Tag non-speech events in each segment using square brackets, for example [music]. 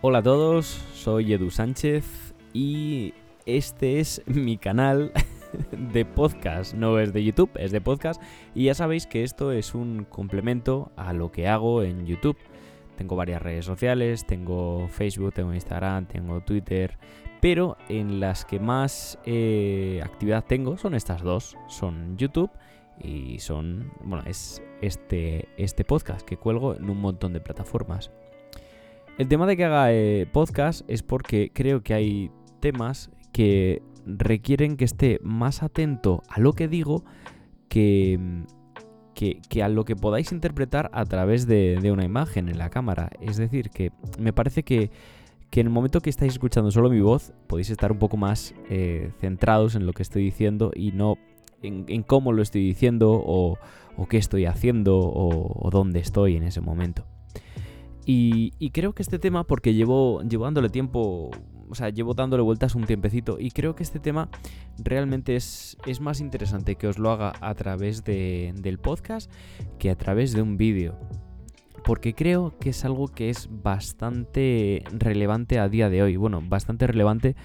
Hola a todos, soy Edu Sánchez y este es mi canal [laughs] de podcast, no es de YouTube, es de podcast y ya sabéis que esto es un complemento a lo que hago en YouTube. Tengo varias redes sociales, tengo Facebook, tengo Instagram, tengo Twitter, pero en las que más eh, actividad tengo son estas dos, son YouTube y son, bueno, es este, este podcast que cuelgo en un montón de plataformas. El tema de que haga eh, podcast es porque creo que hay temas que requieren que esté más atento a lo que digo que, que, a lo que podáis interpretar a través de, una imagen en la cámara. Es decir, que me parece que, en el momento que estáis escuchando solo mi voz, podéis estar un poco más eh, centrados en lo que estoy diciendo y no en, cómo lo estoy diciendo o, qué estoy haciendo o, dónde estoy en ese momento. Y, creo que este tema, porque llevo, dándole tiempo, o sea, llevo dándole vueltas un tiempecito, y creo que este tema realmente es, es más interesante que os lo haga a través del podcast que a través de un vídeo. Porque creo que es algo que es bastante relevante a día de hoy. Bueno, bastante relevante,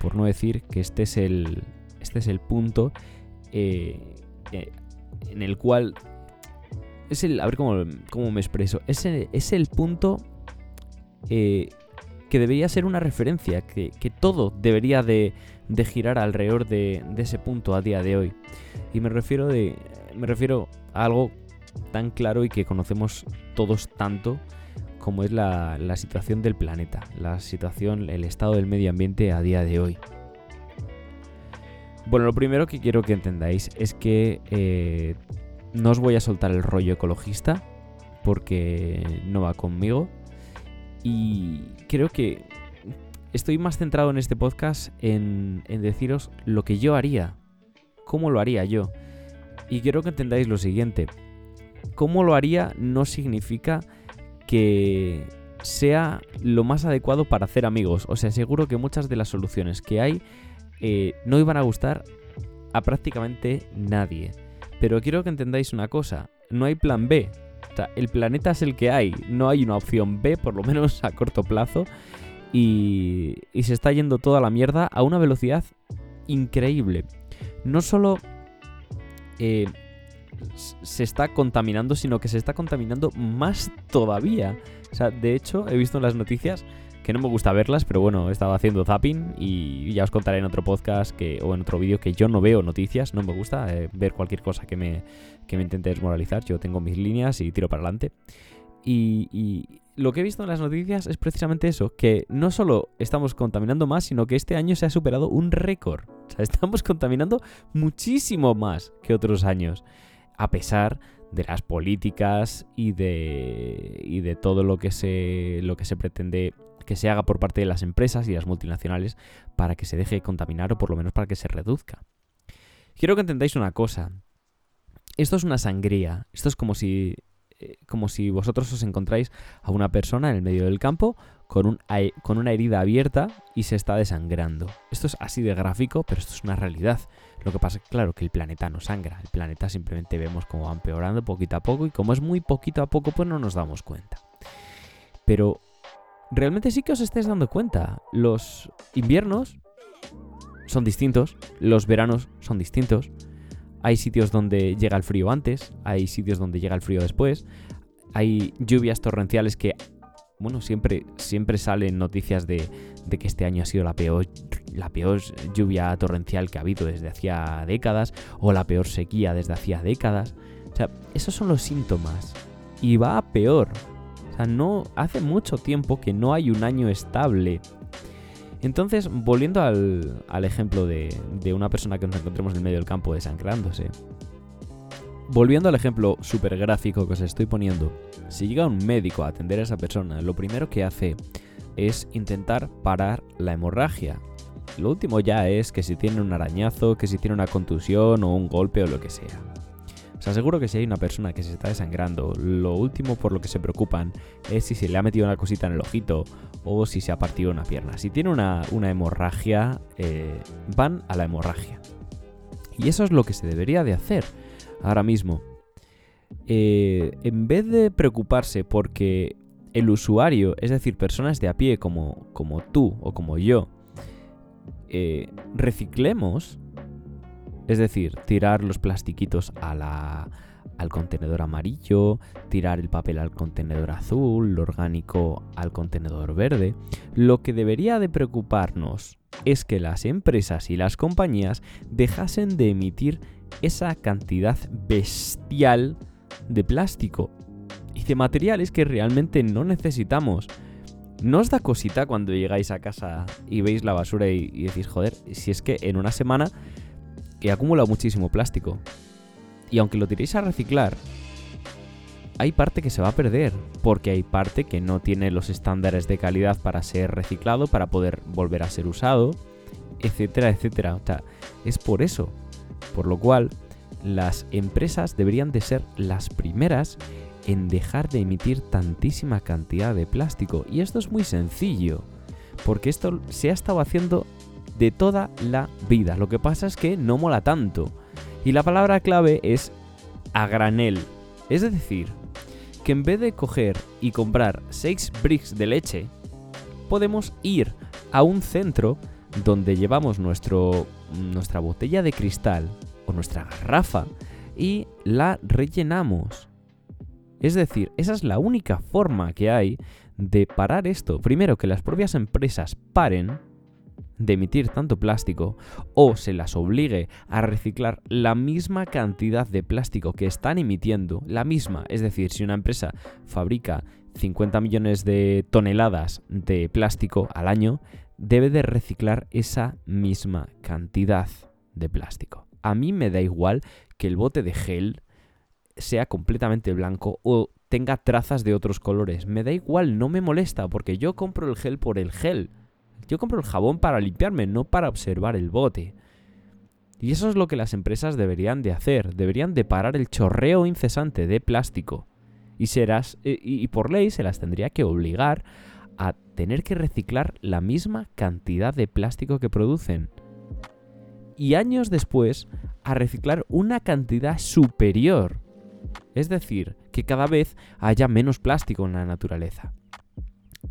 por no decir que este es el, este es el punto eh, eh, en el cual es el, a ver cómo, me expreso, es el, es el punto eh, que debería ser una referencia, que, todo debería de, girar alrededor de, ese punto a día de hoy. Y me refiero, de, me refiero a algo tan claro y que conocemos todos tanto como es la, la situación del planeta, la situación, el estado del medio ambiente a día de hoy. Bueno, lo primero que quiero que entendáis es que eh, no os voy a soltar el rollo ecologista porque no va conmigo. Y creo que estoy más centrado en este podcast en, deciros lo que yo haría. ¿Cómo lo haría yo? Y quiero que entendáis lo siguiente. Cómo lo haría no significa que sea lo más adecuado para hacer amigos. O sea, seguro que muchas de las soluciones que hay eh, no iban a gustar a prácticamente nadie. Pero quiero que entendáis una cosa, no hay plan B. O sea, el planeta es el que hay, no hay una opción B, por lo menos a corto plazo. Y, se está yendo toda la mierda a una velocidad increíble. No solo eh, se está contaminando, sino que se está contaminando más todavía. O sea, de hecho, he visto en las noticias que no me gusta verlas, pero bueno, estaba haciendo zapping y ya os contaré en otro podcast o en otro vídeo que yo no veo noticias, no me gusta eh, ver cualquier cosa que me, que me intente desmoralizar, yo tengo mis líneas y tiro para adelante. Y, lo que he visto en las noticias es precisamente eso, que no solo estamos contaminando más, sino que este año se ha superado un récord. O sea, [laughs] estamos contaminando muchísimo más que otros años, a pesar de las políticas y de, y de todo lo que se, lo que se pretende que se haga por parte de las empresas y las multinacionales para que se deje de contaminar o por lo menos para que se reduzca. Quiero que entendáis una cosa. Esto es una sangría. Esto es como si, eh, como si vosotros os encontráis a una persona en el medio del campo con, un, con una herida abierta y se está desangrando. Esto es así de gráfico, pero esto es una realidad. Lo que pasa es claro, que el planeta no sangra. El planeta simplemente vemos cómo va empeorando poquito a poco y como es muy poquito a poco, pues no nos damos cuenta. Pero realmente sí que os estáis dando cuenta. Los inviernos son distintos, los veranos son distintos. Hay sitios donde llega el frío antes, hay sitios donde llega el frío después. Hay lluvias torrenciales que, bueno, siempre, siempre salen noticias de, que este año ha sido la peor, la peor lluvia torrencial que ha habido desde hacía décadas o la peor sequía desde hacía décadas. O sea, esos son los síntomas. Y va a peor sea, no hace mucho tiempo que no hay un año estable. Entonces, volviendo al, ejemplo de, una persona que nos encontremos en el medio del campo desancrándose. Volviendo al ejemplo súper gráfico que os estoy poniendo, si llega un médico a atender a esa persona, lo primero que hace es intentar parar la hemorragia. Lo último ya es que si tiene un arañazo, que si tiene una contusión o un golpe o lo que sea. Os aseguro que si hay una persona que se está desangrando, lo último por lo que se preocupan es si se le ha metido una cosita en el ojito o si se ha partido una pierna. Si tiene una, hemorragia, eh, van a la hemorragia. Y eso es lo que se debería de hacer ahora mismo. Eh, en vez de preocuparse porque el usuario, es decir, personas de a pie como, como tú o como yo, eh, reciclemos, es decir, tirar los plastiquitos al contenedor amarillo, tirar el papel al contenedor azul, lo orgánico al contenedor verde. Lo que debería de preocuparnos es que las empresas y las compañías dejasen de emitir esa cantidad bestial de plástico y de materiales que realmente no necesitamos. ¿No os da cosita cuando llegáis a casa y veis la basura y, decís, joder, si es que en una semana he acumulado muchísimo plástico? Y aunque lo tiréis a reciclar, hay parte que se va a perder, porque hay parte que no tiene los estándares de calidad para ser reciclado, para poder volver a ser usado, etcétera, etcétera. O sea, es por eso. Por lo cual, las empresas deberían de ser las primeras en dejar de emitir tantísima cantidad de plástico. Y esto es muy sencillo, porque esto se ha estado haciendo de toda la vida. Lo que pasa es que no mola tanto. Y la palabra clave es a granel. Es decir, que en vez de coger y comprar 6 bricks de leche, podemos ir a un centro donde llevamos nuestro, nuestra botella de cristal o nuestra garrafa y la rellenamos. Es decir, esa es la única forma que hay de parar esto. Primero, que las propias empresas paren de emitir tanto plástico o se las obligue a reciclar la misma cantidad de plástico que están emitiendo, la misma, es decir, si una empresa fabrica 50 millones de toneladas de plástico al año, debe de reciclar esa misma cantidad de plástico. A mí me da igual que el bote de gel sea completamente blanco o tenga trazas de otros colores. Me da igual, no me molesta, porque yo compro el gel por el gel. Yo compro el jabón para limpiarme, no para observar el bote. Y eso es lo que las empresas deberían de hacer. Deberían de parar el chorreo incesante de plástico. Y, serás, eh, y por ley se las tendría que obligar a tener que reciclar la misma cantidad de plástico que producen. Y años después, a reciclar una cantidad superior. Es decir, que cada vez haya menos plástico en la naturaleza.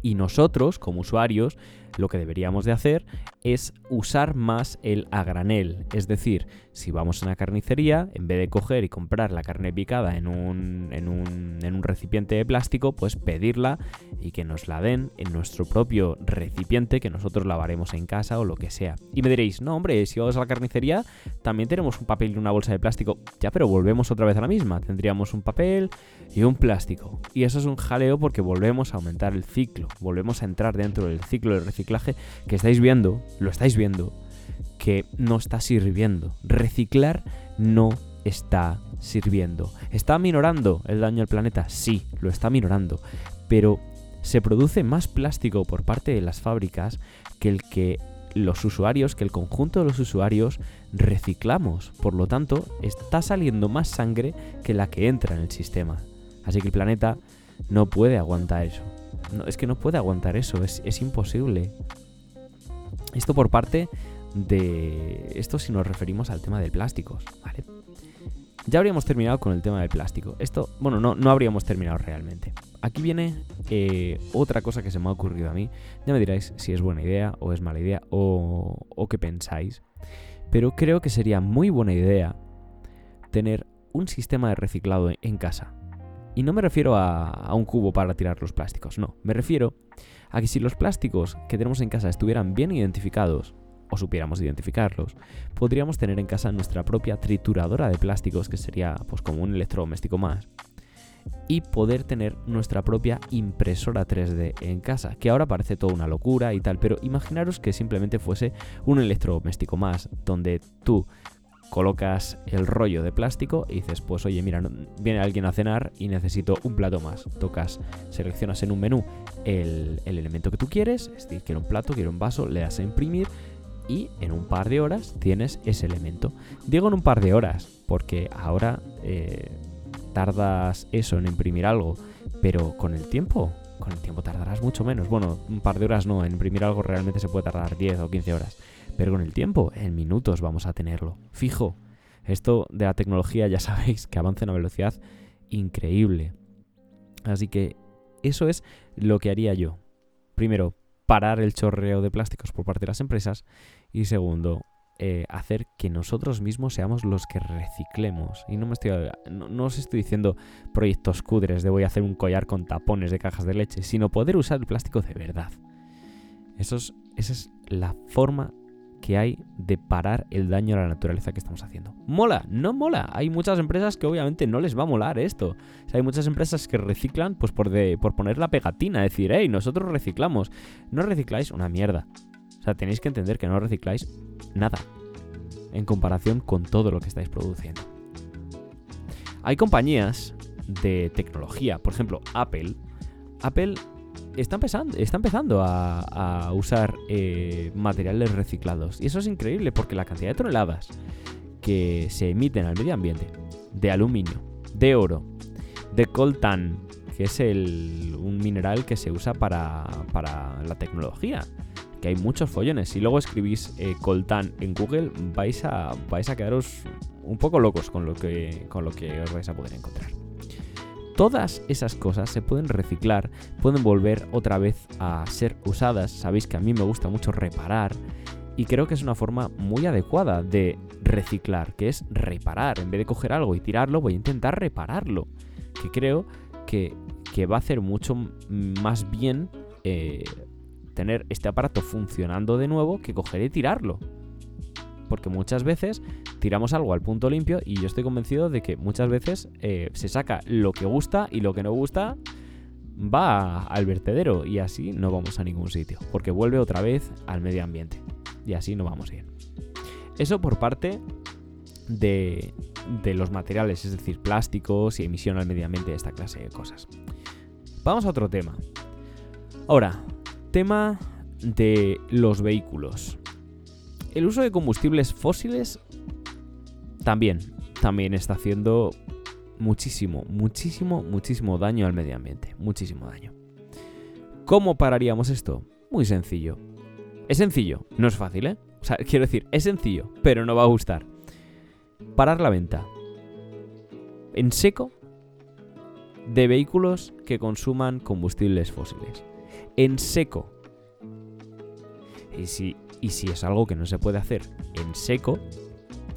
Y nosotros, como usuarios, lo que deberíamos de hacer es usar más el a granel. Es decir, si vamos a una carnicería, en vez de coger y comprar la carne picada en un, en un, en un recipiente de plástico, pues pedirla y que nos la den en nuestro propio recipiente que nosotros lavaremos en casa o lo que sea. Y me diréis, no hombre, si vamos a la carnicería, también tenemos un papel y una bolsa de plástico. Ya, pero volvemos otra vez a la misma. Tendríamos un papel y un plástico. Y eso es un jaleo porque volvemos a aumentar el ciclo. Volvemos a entrar dentro del ciclo de reciclaje que estáis viendo, lo estáis viendo, que no está sirviendo. Reciclar no está sirviendo. ¿Está minorando el daño al planeta? Sí, lo está minorando. Pero se produce más plástico por parte de las fábricas que el que los usuarios, que el conjunto de los usuarios reciclamos. Por lo tanto, está saliendo más sangre que la que entra en el sistema. Así que el planeta no puede aguantar eso. No, es que no puede aguantar eso, es, es imposible. Esto por parte de... Esto si nos referimos al tema de plásticos, ¿vale? Ya habríamos terminado con el tema del plástico. Esto, bueno, no, no habríamos terminado realmente. Aquí viene eh, otra cosa que se me ha ocurrido a mí. Ya me diráis si es buena idea o es mala idea o, o qué pensáis. Pero creo que sería muy buena idea tener un sistema de reciclado en casa. Y no me refiero a, un cubo para tirar los plásticos, no. Me refiero a que si los plásticos que tenemos en casa estuvieran bien identificados, o supiéramos identificarlos, podríamos tener en casa nuestra propia trituradora de plásticos, que sería pues como un electrodoméstico más, y poder tener nuestra propia impresora 3D en casa, que ahora parece toda una locura y tal, pero imaginaros que simplemente fuese un electrodoméstico más, donde tú colocas el rollo de plástico y dices, pues oye, mira, viene alguien a cenar y necesito un plato más. Tocas, seleccionas en un menú el, elemento que tú quieres, es decir, quiero un plato, quiero un vaso, le das a imprimir y en un par de horas tienes ese elemento. Digo en un par de horas, porque ahora eh, tardas eso en imprimir algo, pero con el tiempo, con el tiempo tardarás mucho menos. Bueno, un par de horas no, en imprimir algo realmente se puede tardar 10 o 15 horas. Pero con el tiempo, en minutos vamos a tenerlo. Fijo. Esto de la tecnología ya [laughs] sabéis que avanza a una velocidad increíble. Así que eso es lo que haría yo. Primero, parar el chorreo de plásticos por parte de las empresas. Y segundo, eh, hacer que nosotros mismos seamos los que reciclemos. Y no me estoy. No, os estoy diciendo proyectos cudres de voy a hacer un collar con tapones de cajas de leche, sino poder usar el plástico de verdad. Eso esa es la forma que hay de parar el daño a la naturaleza que estamos haciendo. ¿Mola? No mola. Hay muchas empresas que obviamente no les va a molar esto. hay muchas empresas que reciclan pues por, de, por poner la pegatina, decir, hey, nosotros reciclamos. No recicláis una mierda. O sea, tenéis que entender que no recicláis nada en comparación con todo lo que estáis produciendo. Hay compañías de tecnología, por ejemplo, Apple. Apple está empezando, está empezando a, usar eh, materiales reciclados. Y eso es increíble porque la cantidad de toneladas que se emiten al medio ambiente de aluminio, de oro, de coltan, que es un mineral que se usa para, la tecnología. Que hay muchos follones. Si luego escribís eh, coltan en Google, vais a, vais a quedaros un poco locos con lo, que, con lo que os vais a poder encontrar. Todas esas cosas se pueden reciclar, pueden volver otra vez a ser usadas. Sabéis que a mí me gusta mucho reparar y creo que es una forma muy adecuada de reciclar, que es reparar. En vez de coger algo y tirarlo, voy a intentar repararlo. Que creo que, va a hacer mucho más bien eh, tener este aparato funcionando de nuevo que coger y tirarlo. Porque muchas veces tiramos algo al punto limpio y yo estoy convencido de que muchas veces eh, se saca lo que gusta y lo que no gusta va al vertedero y así no vamos a ningún sitio, porque vuelve otra vez al medio ambiente y así no vamos bien. Eso por parte de, de los materiales, es decir, plásticos y emisión al medio ambiente, esta clase de cosas. Vamos a otro tema. Ahora, tema de los vehículos. El uso de combustibles fósiles también, también está haciendo muchísimo, muchísimo, muchísimo daño al medio ambiente. Muchísimo daño. ¿Cómo pararíamos esto? Muy sencillo. Es sencillo, no es fácil, ¿eh? O sea, quiero decir, es sencillo, pero no va a gustar. Parar la venta. En seco de vehículos que consuman combustibles fósiles. En seco. Y si, y si es algo que no se puede hacer en seco,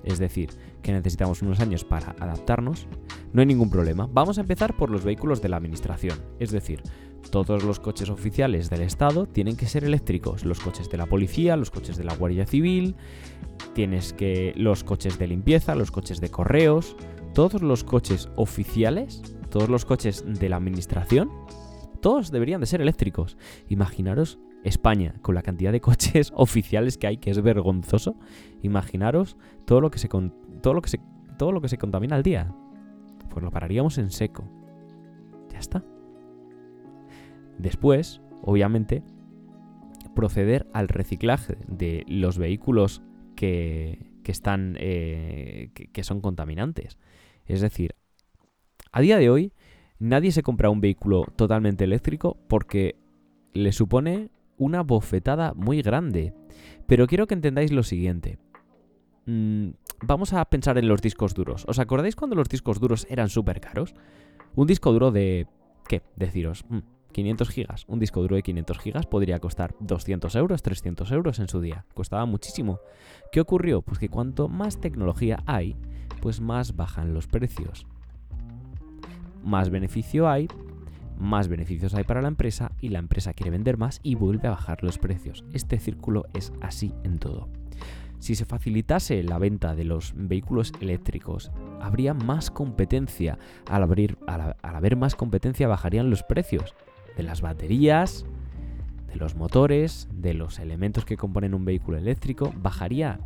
es decir, que necesitamos unos años para adaptarnos, no hay ningún problema. Vamos a empezar por los vehículos de la administración, es decir, todos los coches oficiales del Estado tienen que ser eléctricos, los coches de la policía, los coches de la Guardia Civil, tienes que los coches de limpieza, los coches de correos, todos los coches oficiales, todos los coches de la administración, todos deberían de ser eléctricos. Imaginaros España, con la cantidad de coches [laughs] oficiales que hay, que es vergonzoso, imaginaros todo lo que se, todo lo que se, todo lo que se contamina al día. Pues lo pararíamos en seco. Ya está. Después, obviamente, proceder al reciclaje de los vehículos que, que están. Eh, que, son contaminantes. Es decir, a día de hoy, nadie se compra un vehículo totalmente eléctrico porque le supone una bofetada muy grande. Pero quiero que entendáis lo siguiente. Mm, vamos a pensar en los discos duros. ¿Os acordáis cuando los discos duros eran súper caros? Un disco duro de... ¿Qué? Deciros. 500 mm, gigas. Un disco duro de 500 gigas podría costar 200 euros, 300 euros en su día. Costaba muchísimo. ¿Qué ocurrió? Pues que cuanto más tecnología hay, pues más bajan los precios. Más beneficio hay, más beneficios hay para la empresa y la empresa quiere vender más y vuelve a bajar los precios. Este círculo es así en todo. Si se facilitase la venta de los vehículos eléctricos, habría más competencia. Al, abrir, al, haber más competencia bajarían los precios de las baterías, de los motores, de los elementos que componen un vehículo eléctrico, bajaría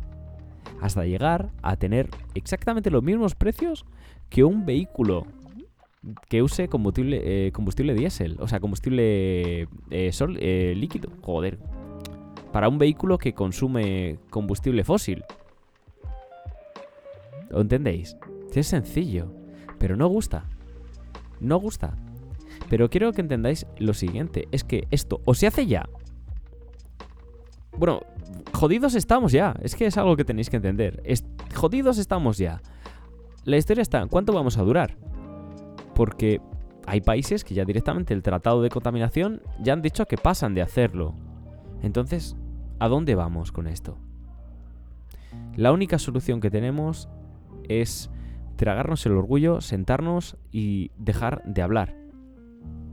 hasta llegar a tener exactamente los mismos precios que un vehículo que use combustible, eh, combustible diésel, o sea, combustible eh, sol, eh, líquido. Joder, para un vehículo que consume combustible fósil. ¿Lo entendéis? Es sencillo, pero no gusta. No gusta. Pero quiero que entendáis lo siguiente, es que esto o se hace ya. Bueno, jodidos estamos ya, es que es algo que tenéis que entender. jodidos estamos ya. La historia está, ¿cuánto vamos a durar? Porque hay países que ya directamente el tratado de contaminación ya han dicho que pasan de hacerlo. Entonces, ¿a dónde vamos con esto? La única solución que tenemos es tragarnos el orgullo, sentarnos y dejar de hablar.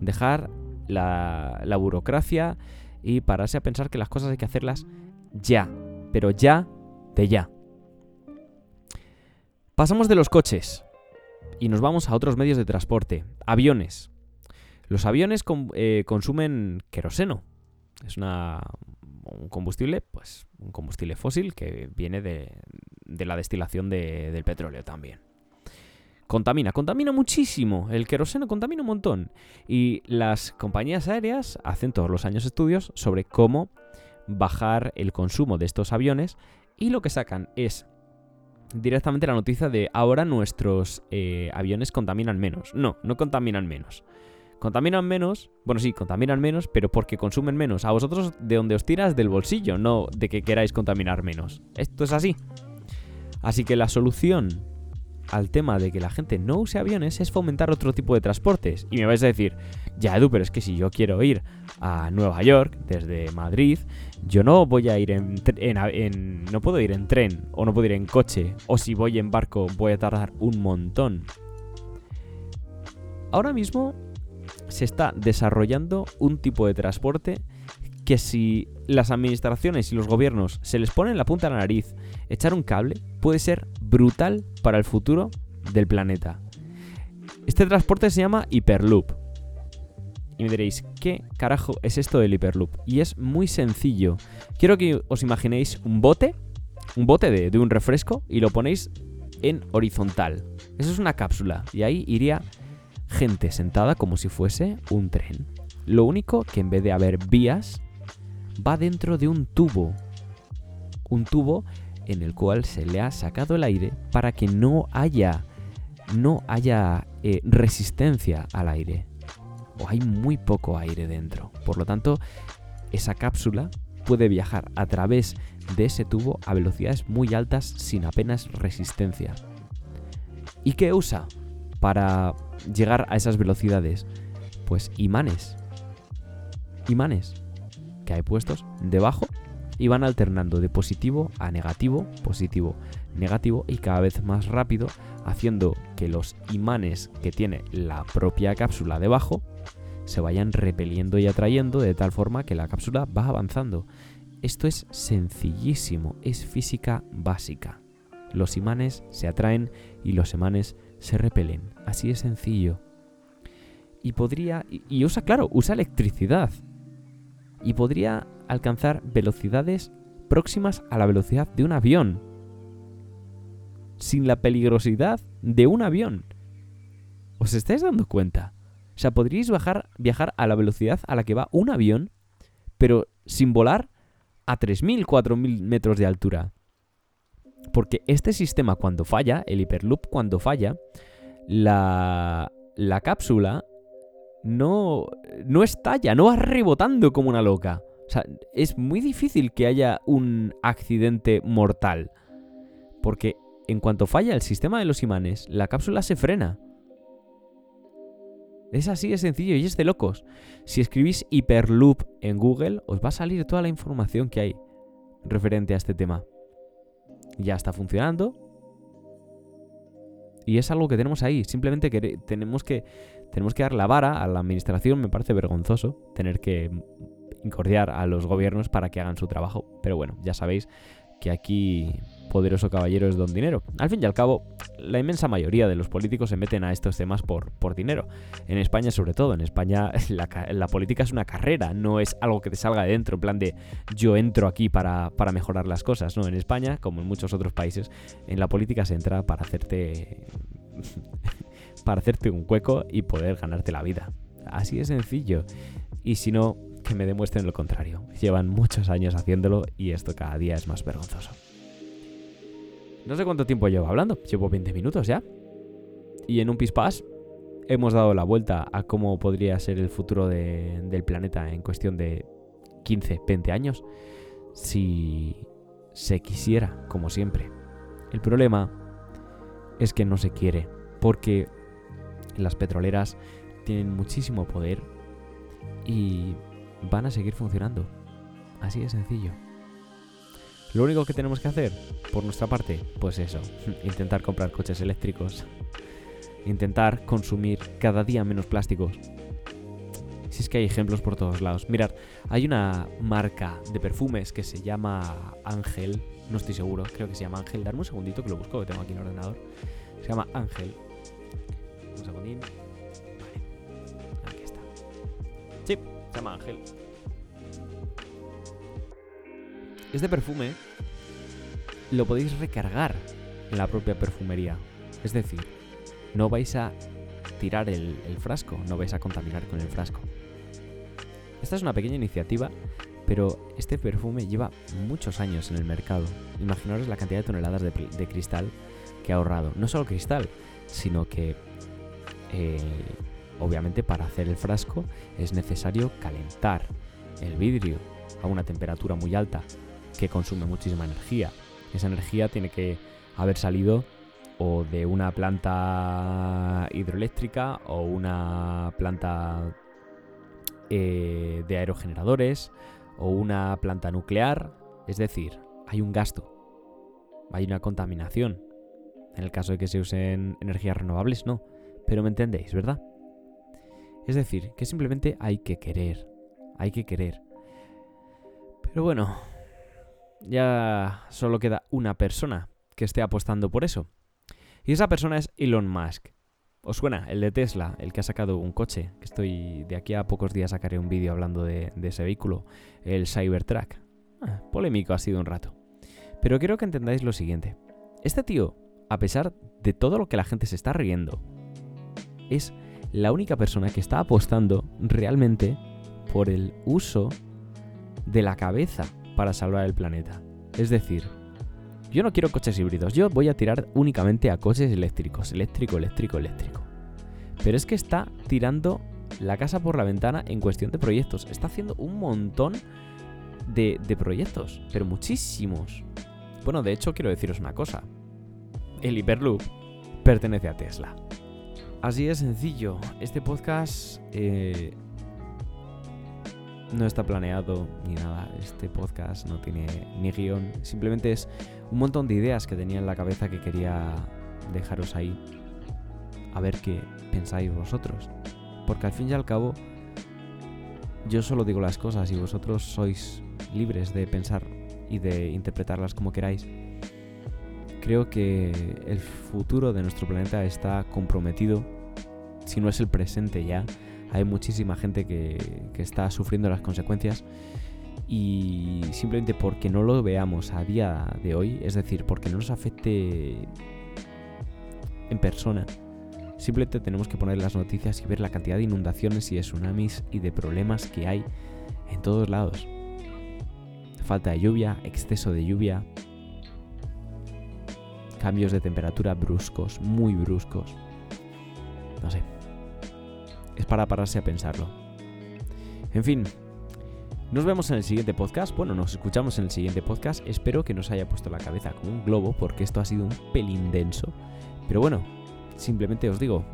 Dejar la, burocracia y pararse a pensar que las cosas hay que hacerlas ya. Pero ya de ya. Pasamos de los coches y nos vamos a otros medios de transporte. Aviones. Los aviones eh, consumen queroseno. Es una, un combustible, pues un combustible fósil que viene de, la destilación del petróleo también. Contamina, contamina muchísimo. El queroseno contamina un montón. Y las compañías aéreas hacen todos los años estudios sobre cómo bajar el consumo de estos aviones y lo que sacan es directamente la noticia de ahora nuestros eh, aviones contaminan menos. No, no contaminan menos. Contaminan menos, bueno sí, contaminan menos, pero porque consumen menos. A vosotros de donde os tiras del bolsillo, no de que queráis contaminar menos. Esto es así. Así que la solución al tema de que la gente no use aviones es fomentar otro tipo de transportes. Y me vais a decir, ya Edu, pero es que si yo quiero ir a Nueva York desde Madrid, yo no voy a ir en, en, no puedo ir en tren o no puedo ir en coche o si voy en barco voy a tardar un montón. Ahora mismo se está desarrollando un tipo de transporte que si las administraciones y los gobiernos se les ponen la punta a la nariz, echar un cable, puede ser brutal para el futuro del planeta. Este transporte se llama Hyperloop. Y me diréis, ¿qué carajo es esto del Hyperloop? Y es muy sencillo. Quiero que os imaginéis un bote, un bote de, de un refresco, y lo ponéis en horizontal. Eso es una cápsula. Y ahí iría gente sentada como si fuese un tren. Lo único que en vez de haber vías, va dentro de un tubo. Un tubo en el cual se le ha sacado el aire para que no haya, no haya eh, resistencia al aire. O hay muy poco aire dentro. Por lo tanto, esa cápsula puede viajar a través de ese tubo a velocidades muy altas sin apenas resistencia. ¿Y qué usa para llegar a esas velocidades? Pues imanes. Imanes que hay puestos debajo y van alternando de positivo a negativo, positivo, negativo y cada vez más rápido, haciendo que los imanes que tiene la propia cápsula debajo se vayan repeliendo y atrayendo de tal forma que la cápsula va avanzando. Esto es sencillísimo, es física básica. Los imanes se atraen y los imanes se repelen. Así es sencillo. Y podría... Y usa, claro, usa electricidad y podría alcanzar velocidades próximas a la velocidad de un avión, sin la peligrosidad de un avión. ¿Os estáis dando cuenta? O sea, podríais viajar a la velocidad a la que va un avión, pero sin volar a 3.000, 4.000 metros de altura. Porque este sistema cuando falla, el Hyperloop cuando falla, la, la cápsula no, no estalla, no va rebotando como una loca. O sea, es muy difícil que haya un accidente mortal. Porque en cuanto falla el sistema de los imanes, la cápsula se frena. Es así de sencillo y es de locos. Si escribís Hyperloop en Google, os va a salir toda la información que hay referente a este tema. Ya está funcionando. Y es algo que tenemos ahí. Simplemente que tenemos que tenemos que dar la vara a la administración, me parece vergonzoso tener que incordiar a los gobiernos para que hagan su trabajo. Pero bueno, ya sabéis que aquí poderoso caballero es don dinero. Al fin y al cabo, la inmensa mayoría de los políticos se meten a estos temas por, por dinero. En España sobre todo, en España [laughs] la, política es una carrera, no es algo que te salga de dentro, en plan de yo entro aquí para, para mejorar las cosas. No, en España, como en muchos otros países, en la política se entra para hacerte [laughs] para hacerte un hueco y poder ganarte la vida. Así de sencillo. Y si no, que me demuestren lo contrario. Llevan muchos años haciéndolo y esto cada día es más vergonzoso. No sé cuánto tiempo llevo hablando, llevo 20 minutos ya. Y en un pispás hemos dado la vuelta a cómo podría ser el futuro del planeta en cuestión de 15, 20 años. Si se quisiera, como siempre. El problema es que no se quiere, porque Las petroleras tienen muchísimo poder y van a seguir funcionando. Así de sencillo. Lo único que tenemos que hacer, por nuestra parte, pues eso, [laughs] intentar comprar coches eléctricos, intentar consumir cada día menos plásticos. Si es que hay ejemplos por todos lados. Mirad, hay una marca de perfumes que se llama Ángel, no estoy seguro, creo que se llama Ángel. Darme un segundito que lo busco, que tengo aquí en el ordenador. Se llama Ángel. Un segundín. Vale, aquí está. Sí, se llama Ángel. Este perfume lo podéis recargar en la propia perfumería. Es decir, no vais a tirar el, frasco, no vais a contaminar con el frasco. Esta es una pequeña iniciativa, pero este perfume lleva muchos años en el mercado. Imaginaros la cantidad de toneladas de, cristal que ha ahorrado. No solo cristal, sino que eh, obviamente para hacer el frasco es necesario calentar el vidrio a una temperatura muy alta que consume muchísima energía. Esa energía tiene que haber salido o de una planta hidroeléctrica o una planta eh, de aerogeneradores o una planta nuclear. Es decir, hay un gasto, hay una contaminación. En el caso de que se usen energías renovables, no. Pero me entendéis, ¿verdad? Es decir, que simplemente hay que querer. Hay que querer. Pero bueno, ya solo queda una persona que esté apostando por eso. Y esa persona es Elon Musk. ¿Os suena? El de Tesla, el que ha sacado un coche. Que estoy. De aquí a pocos días sacaré un vídeo hablando de, ese vehículo. El Cybertruck. Ah, polémico ha sido un rato. Pero quiero que entendáis lo siguiente. Este tío, a pesar de todo lo que la gente se está riendo, es la única persona que está apostando realmente por el uso de la cabeza para salvar el planeta. Es decir, yo no quiero coches híbridos, yo voy a tirar únicamente a coches eléctricos, eléctrico, eléctrico, eléctrico. Pero es que está tirando la casa por la ventana en cuestión de proyectos. Está haciendo un montón de, proyectos, pero muchísimos. Bueno, de hecho quiero deciros una cosa. El Hyperloop pertenece a Tesla. Así de sencillo. Este podcast eh, no está planeado ni nada. Este podcast no tiene ni guion. Simplemente es un montón de ideas que tenía en la cabeza que quería dejaros ahí. A ver qué pensáis vosotros. Porque al fin y al cabo, yo solo digo las cosas y vosotros sois libres de pensar y de interpretarlas como queráis. Creo que el futuro de nuestro planeta está comprometido, si no es el presente ya, hay muchísima gente que, está sufriendo las consecuencias y simplemente porque no lo veamos a día de hoy, es decir, porque no nos afecte en persona, simplemente tenemos que poner las noticias y ver la cantidad de inundaciones y de tsunamis y de problemas que hay en todos lados. Falta de lluvia, exceso de lluvia, cambios de temperatura bruscos, muy bruscos. No sé es para pararse a pensarlo. En fin, nos vemos en el siguiente podcast. Bueno, nos escuchamos en el siguiente podcast. Espero que nos haya puesto la cabeza como un globo porque esto ha sido un pelín denso. Pero bueno, simplemente os digo,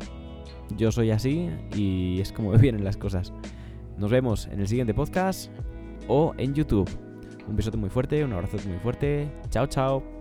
yo soy así y es como [laughs] me vienen las cosas. Nos vemos en el siguiente podcast o en YouTube. Un besote muy fuerte, un abrazo muy fuerte. Chao, chao.